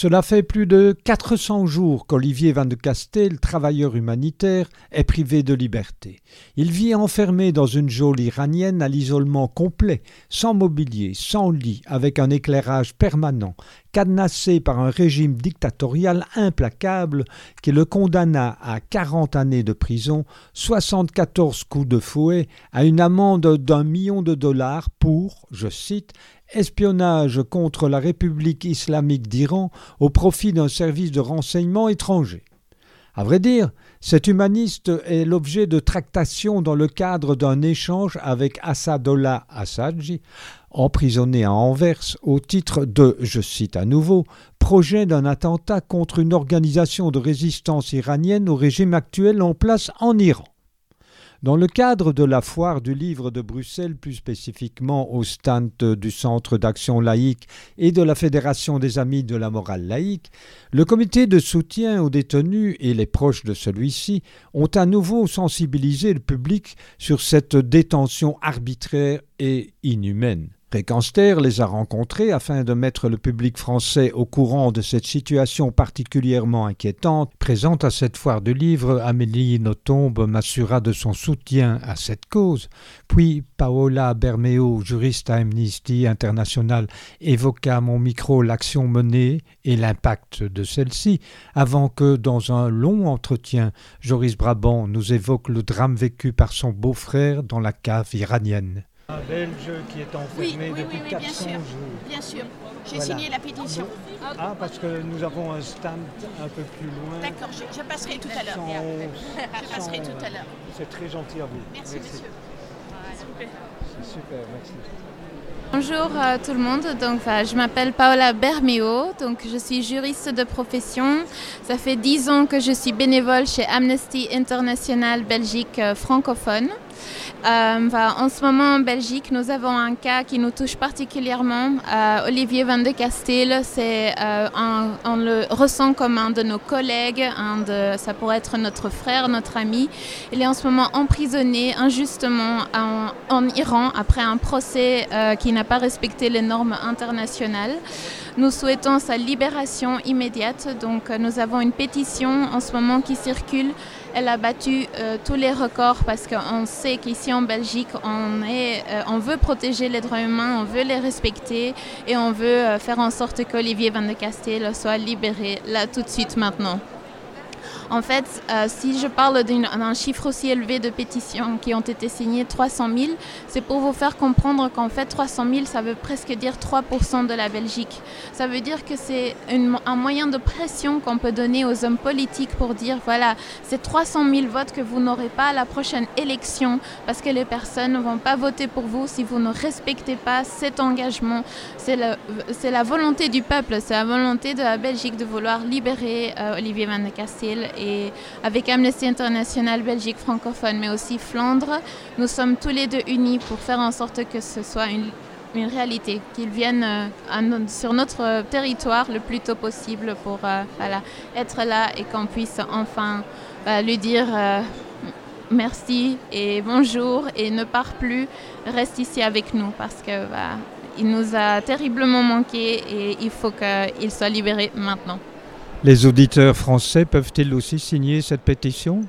Cela fait plus de 400 jours qu'Olivier Van de Castel, travailleur humanitaire, est privé de liberté. Il vit enfermé dans une geôle iranienne à l'isolement complet, sans mobilier, sans lit, avec un éclairage permanent, cadenassé par un régime dictatorial implacable qui le condamna à 40 années de prison, 74 coups de fouet, à une amende d'un million de dollars pour, je cite, espionnage contre la République islamique d'Iran au profit d'un service de renseignement étranger. À vrai dire, cet humaniste est l'objet de tractations dans le cadre d'un échange avec Assadollah Assadji, emprisonné à Anvers au titre de, je cite à nouveau, projet d'un attentat contre une organisation de résistance iranienne au régime actuel en place en Iran. Dans le cadre de la foire du livre de Bruxelles, plus spécifiquement au stand du Centre d'action laïque et de la Fédération des Amis de la morale laïque, le comité de soutien aux détenus et les proches de celui-ci ont à nouveau sensibilisé le public sur cette détention arbitraire et inhumaine. Récanster les a rencontrés afin de mettre le public français au courant de cette situation particulièrement inquiétante. Présente à cette foire du livre, Amélie Nothomb m'assura de son soutien à cette cause. Puis Paola Bermeo, juriste à Amnesty International, évoqua à mon micro l'action menée et l'impact de celle-ci, avant que, dans un long entretien, Joris Brabant nous évoque le drame vécu par son beau-frère dans la cave iranienne. Un Belge qui est enfermé oui, depuis oui, oui, 400 bien sûr. jours. Bien sûr. J'ai Voilà. signé la pétition. Ah, parce que nous avons un stand un peu plus loin. D'accord, je, je passerai tout à l'heure. Je passerai sans- tout à l'heure. C'est très gentil à vous. Merci, monsieur. C'est super, merci. Bonjour euh, tout le monde, donc, enfin, je m'appelle Paola Bermeo, donc je suis juriste de profession. Ça fait 10 ans que je suis bénévole chez Amnesty International Belgique euh, francophone. Euh, en ce moment en Belgique, nous avons un cas qui nous touche particulièrement. Euh, Olivier Van de Castel, euh, on le ressent comme un de nos collègues, un de, ça pourrait être notre frère, notre ami. Il est en ce moment emprisonné injustement en, en Iran après un procès qui n'a pas respecté les normes internationales. Nous souhaitons sa libération immédiate. Donc nous avons une pétition en ce moment qui circule. Elle a battu euh, tous les records parce qu'on sait qu'ici en Belgique, euh, on veut protéger les droits humains, on veut les respecter et on veut euh, faire en sorte qu'Olivier Van de Castel soit libéré là tout de suite maintenant. En fait, euh, si je parle d'un chiffre aussi élevé de pétitions qui ont été signées, 300 000, c'est pour vous faire comprendre qu'en fait, 300 000, ça veut presque dire 3% de la Belgique. Ça veut dire que c'est un moyen de pression qu'on peut donner aux hommes politiques pour dire, voilà, c'est 300 000 votes que vous n'aurez pas à la prochaine élection parce que les personnes ne vont pas voter pour vous si vous ne respectez pas cet engagement. C'est la volonté du peuple, c'est la volonté de la Belgique de vouloir libérer euh, Olivier Van de Castel et avec Amnesty International Belgique francophone, mais aussi Flandre, nous sommes tous les deux unis pour faire en sorte que ce soit une, réalité, qu'il vienne euh, sur notre territoire le plus tôt possible pour euh, être là et qu'on puisse enfin euh, lui dire euh, merci et bonjour et ne part plus, reste ici avec nous parce que bah, il nous a terriblement manqué et il faut qu'il soit libéré maintenant. Les auditeurs français peuvent-ils aussi signer cette pétition?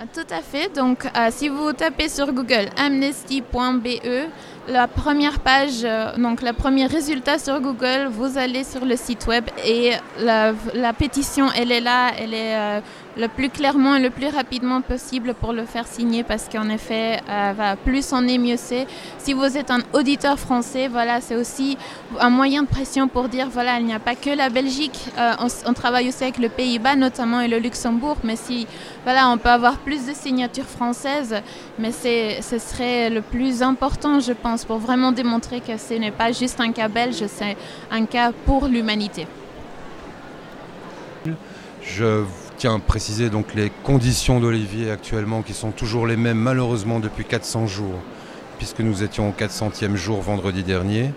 Ah, Tout à fait. Donc, euh, si vous tapez sur Google amnesty.be, la première page, euh, donc le premier résultat sur Google, vous allez sur le site web et la, pétition, elle est là, elle est euh, le plus clairement et le plus rapidement possible pour le faire signer parce qu'en effet, euh, plus on est, mieux c'est. Si vous êtes un auditeur français, voilà, c'est aussi un moyen de pression pour dire voilà, il n'y a pas que la Belgique, euh, on travaille aussi avec le Pays-Bas notamment et le Luxembourg, mais si voilà, on peut avoir plus de signatures françaises, mais c'est, ce serait le plus important, je pense, pour vraiment démontrer que ce n'est pas juste un cas belge, c'est un cas pour l'humanité. Je tiens à préciser donc les conditions d'Olivier actuellement qui sont toujours les mêmes malheureusement depuis 400 jours puisque nous étions au 400e jour vendredi dernier.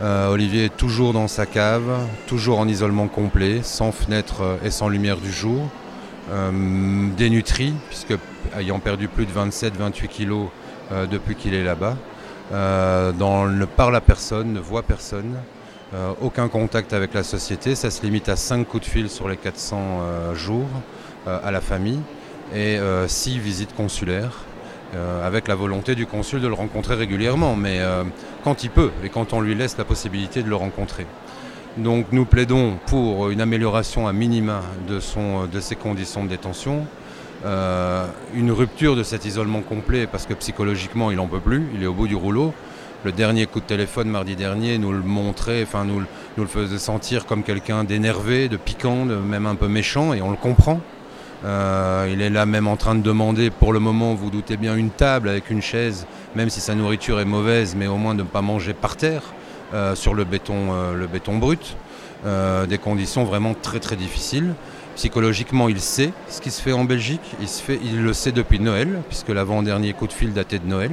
Euh, Olivier est toujours dans sa cave, toujours en isolement complet, sans fenêtre euh, et sans lumière du jour. dénutri, puisque ayant perdu plus de 27-28 kilos depuis qu'il est là-bas, ne parle à personne, ne voit personne, aucun contact avec la société, ça se limite à 5 coups de fil sur les 400 jours à la famille et 6 visites consulaires. avec la volonté du consul de le rencontrer régulièrement, mais quand il peut et quand on lui laisse la possibilité de le rencontrer. Donc nous plaidons pour une amélioration à minima de, de ses conditions de détention, euh, une rupture de cet isolement complet parce que psychologiquement il n'en peut plus, il est au bout du rouleau. Le dernier coup de téléphone mardi dernier nous le montrait, enfin nous, nous le faisait sentir comme quelqu'un d'énervé, de piquant, même un peu méchant et on le comprend. Euh, il est là même en train de demander pour le moment, vous doutez bien, une table avec une chaise, même si sa nourriture est mauvaise, mais au moins de ne pas manger par terre. Euh, sur le béton, euh, le béton brut, des conditions vraiment très très difficiles. Psychologiquement, il sait ce qui se fait en Belgique, il, il le sait depuis Noël, puisque l'avant-dernier coup de fil datait de Noël.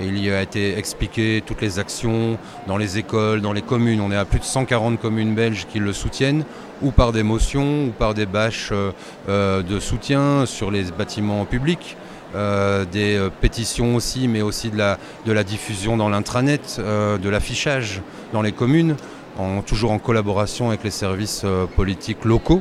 Il y a été expliqué toutes les actions dans les écoles, dans les communes. On est à plus de 140 communes belges qui le soutiennent, ou par des motions, ou par des bâches de soutien sur les bâtiments publics. Euh, des euh, pétitions aussi, mais aussi de la, diffusion dans l'intranet, euh, de l'affichage dans les communes, toujours en collaboration avec les services politiques locaux.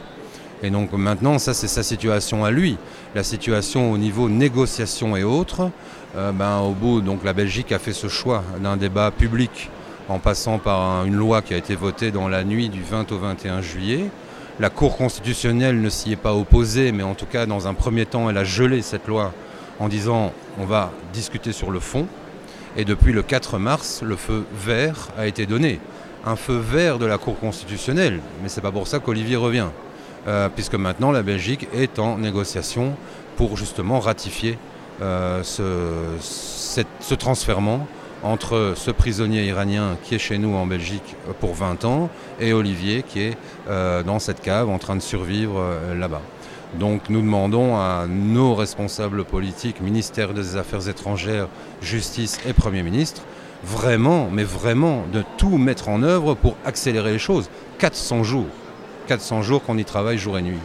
Et donc maintenant, ça c'est sa situation à lui. La situation au niveau négociation et autres, ben, au bout, donc la Belgique a fait ce choix d'un débat public en passant par une loi qui a été votée dans la nuit du 20 au 21 juillet. La Cour constitutionnelle ne s'y est pas opposée, mais en tout cas, dans un premier temps, elle a gelé cette loi en disant on va discuter sur le fond. Et depuis le 4 mars, le feu vert a été donné. Un feu vert de la Cour constitutionnelle, mais c'est pas pour ça qu'Olivier revient. Euh, puisque maintenant la Belgique est en négociation pour justement ratifier euh, ce, ce transfèrement entre ce prisonnier iranien qui est chez nous en Belgique pour 20 ans et Olivier qui est euh, dans cette cave en train de survivre là-bas. Donc nous demandons à nos responsables politiques, ministère des Affaires étrangères, Justice et Premier ministre, vraiment, mais vraiment, de tout mettre en œuvre pour accélérer les choses. 400 jours. 400 jours qu'on y travaille jour et nuit.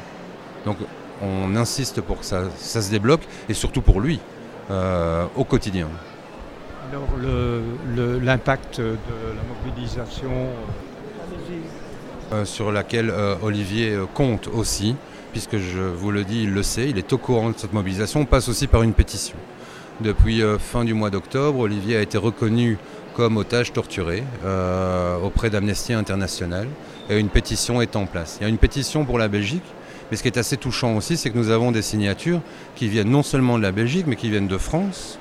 Donc on insiste pour que ça, se débloque et surtout pour lui, euh, au quotidien. Alors l'impact de la mobilisation euh, sur laquelle euh, Olivier compte aussi puisque je vous le dis, il le sait, il est au courant de cette mobilisation. On passe aussi par une pétition. Depuis euh, fin du mois d'octobre, Olivier a été reconnu comme otage torturé euh, auprès d'Amnesty International et une pétition est en place. Il y a une pétition pour la Belgique, mais ce qui est assez touchant aussi, c'est que nous avons des signatures qui viennent non seulement de la Belgique, mais qui viennent de France,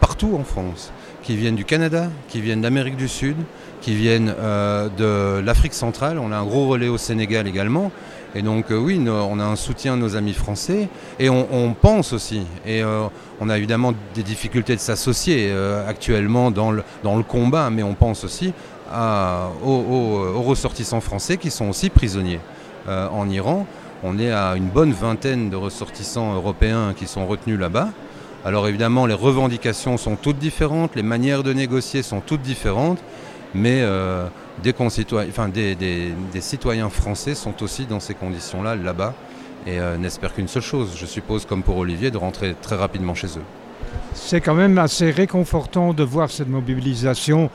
partout en France, qui viennent du Canada, qui viennent d'Amérique du Sud, qui viennent euh, de l'Afrique centrale. On a un gros relais au Sénégal également. Et donc euh, oui, on a un soutien de nos amis français et on, pense aussi, et euh, on a évidemment des difficultés de s'associer euh, actuellement dans le, dans le combat, mais on pense aussi aux, ressortissants français qui sont aussi prisonniers en Iran. On est à une bonne vingtaine de ressortissants européens qui sont retenus là-bas. Alors évidemment, les revendications sont toutes différentes, les manières de négocier sont toutes différentes, mais des, enfin, des, citoyens français sont aussi dans ces conditions-là, là-bas, et euh, n'espèrent qu'une seule chose, je suppose, comme pour Olivier, de rentrer très rapidement chez eux. C'est quand même assez réconfortant de voir cette mobilisation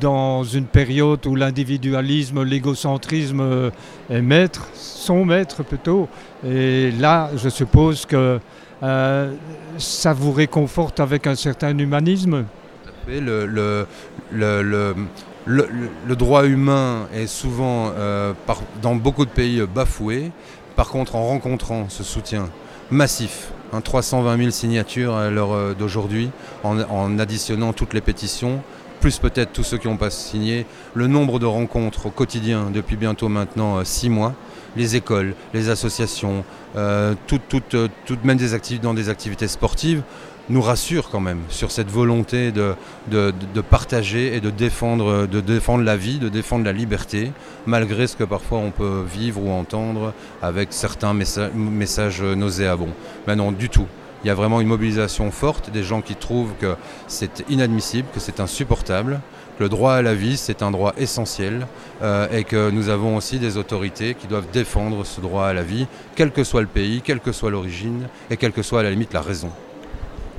dans une période où l'individualisme, l'égocentrisme euh, est maître, sont maîtres plutôt. Et là, je suppose que euh, ça vous réconforte avec un certain humanisme? Le, le, le, le, droit humain est souvent, euh, dans beaucoup de pays, bafoué. Par contre, en rencontrant ce soutien massif, 320 000 signatures à l'heure euh, d'aujourd'hui, en, additionnant toutes les pétitions, plus peut-être tous ceux qui n'ont pas signé, le nombre de rencontres au quotidien depuis bientôt maintenant 6 euh, mois, les écoles, les associations, toutes, même des dans des activités sportives, nous rassure quand même sur cette volonté de, partager et de défendre, de défendre la vie, de défendre la liberté, malgré ce que parfois on peut vivre ou entendre avec certains messages nauséabonds. Mais non, du tout. Il y a vraiment une mobilisation forte des gens qui trouvent que c'est inadmissible, que c'est insupportable, que le droit à la vie, c'est un droit essentiel euh, et que nous avons aussi des autorités qui doivent défendre ce droit à la vie, quel que soit le pays, quelle que soit l'origine et quelle que soit à la limite la raison.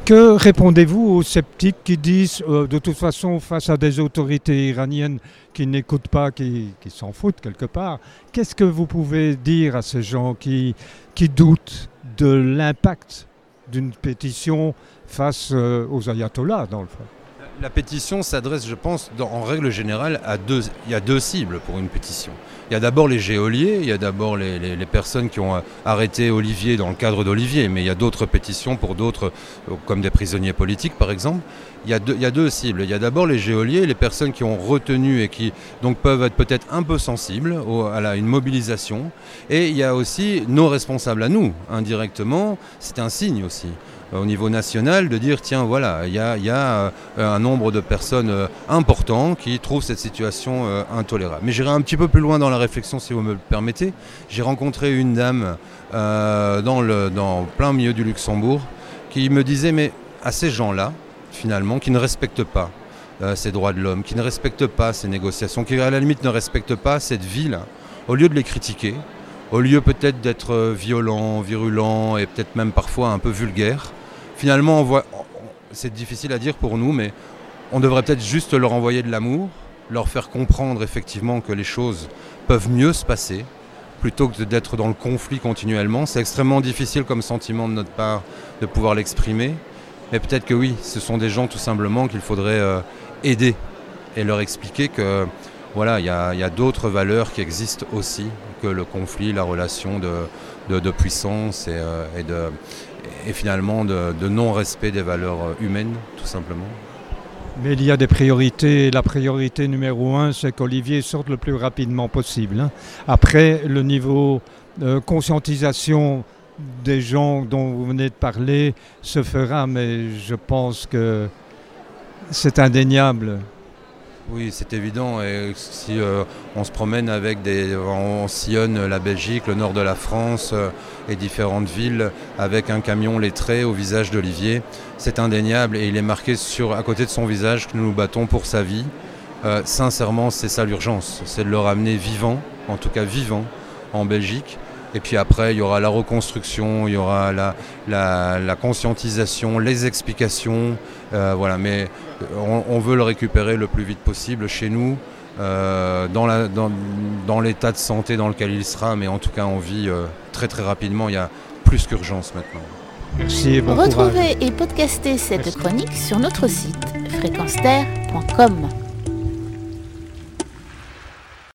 Que répondez-vous aux sceptiques qui disent, euh, de toute façon, face à des autorités iraniennes qui n'écoutent pas, qui, s'en foutent quelque part, qu'est-ce que vous pouvez dire à ces gens qui, qui doutent de l'impact d'une pétition face euh, aux ayatollahs, dans le fond? La pétition s'adresse, je pense, en règle générale, à deux. Il y a deux cibles pour une pétition. Il y a d'abord les géoliers, il y a d'abord les, personnes qui ont arrêté Olivier dans le cadre d'Olivier, mais il y a d'autres pétitions pour d'autres, euh, comme des prisonniers politiques par exemple. Il y, a deux, cibles. Il y a d'abord les géoliers, les personnes qui ont retenu et qui donc peuvent être peut-être un peu sensibles à une mobilisation. Et il y a aussi nos responsables à nous, indirectement. C'est un signe aussi au niveau national de dire tiens voilà il y a, y a, euh, un nombre de personnes euh, importants qui trouvent cette situation euh, intolérable. Mais j'irai un petit peu plus loin dans la réflexion si vous me le permettez. J'ai rencontré une dame euh, dans, le, dans plein milieu du Luxembourg qui me disait mais à ces gens-là finalement qui ne respectent pas euh, ces droits de l'homme, qui ne respectent pas ces négociations, qui à la limite ne respectent pas cette ville, au lieu de les critiquer, au lieu peut-être d'être euh, violent, virulent et peut-être même parfois un peu vulgaire, finalement, c'est difficile à dire pour nous, mais on devrait peut-être juste leur envoyer de l'amour, leur faire comprendre effectivement que les choses peuvent mieux se passer, plutôt que d'être dans le conflit continuellement. C'est extrêmement difficile comme sentiment de notre part de pouvoir l'exprimer, mais peut-être que oui, ce sont des gens tout simplement qu'il faudrait euh, aider et leur expliquer que voilà, il y a, d'autres valeurs qui existent aussi que le conflit, la relation de, puissance et, euh, et de, et finalement de, non-respect des valeurs euh, humaines, tout simplement. Mais il y a des priorités. La priorité numéro un, c'est qu'Olivier sorte le plus rapidement possible. hein. Après, le niveau de conscientisation des gens dont vous venez de parler se fera, mais je pense que c'est indéniable. Oui, c'est évident. Et si euh, on se promène avec des, on sillonne la Belgique, le nord de la France euh, et différentes villes avec un camion lettré au visage d'Olivier, c'est indéniable et il est marqué à côté de son visage que nous nous battons pour sa vie. Euh, sincèrement, c'est ça l'urgence, c'est de le ramener vivant, en tout cas vivant, en Belgique. Et puis après, il y aura la reconstruction, il y aura la, la- la conscientisation, les explications. euh, voilà, mais on, on veut le récupérer le plus vite possible chez nous, euh, dans la- dans- dans l'état de santé dans lequel il sera, mais en tout cas en vie euh, très très rapidement. Il y a plus qu'urgence maintenant. Merci et bon courage. Retrouvez et podcastez cette chronique sur notre site fréquenceterre.com.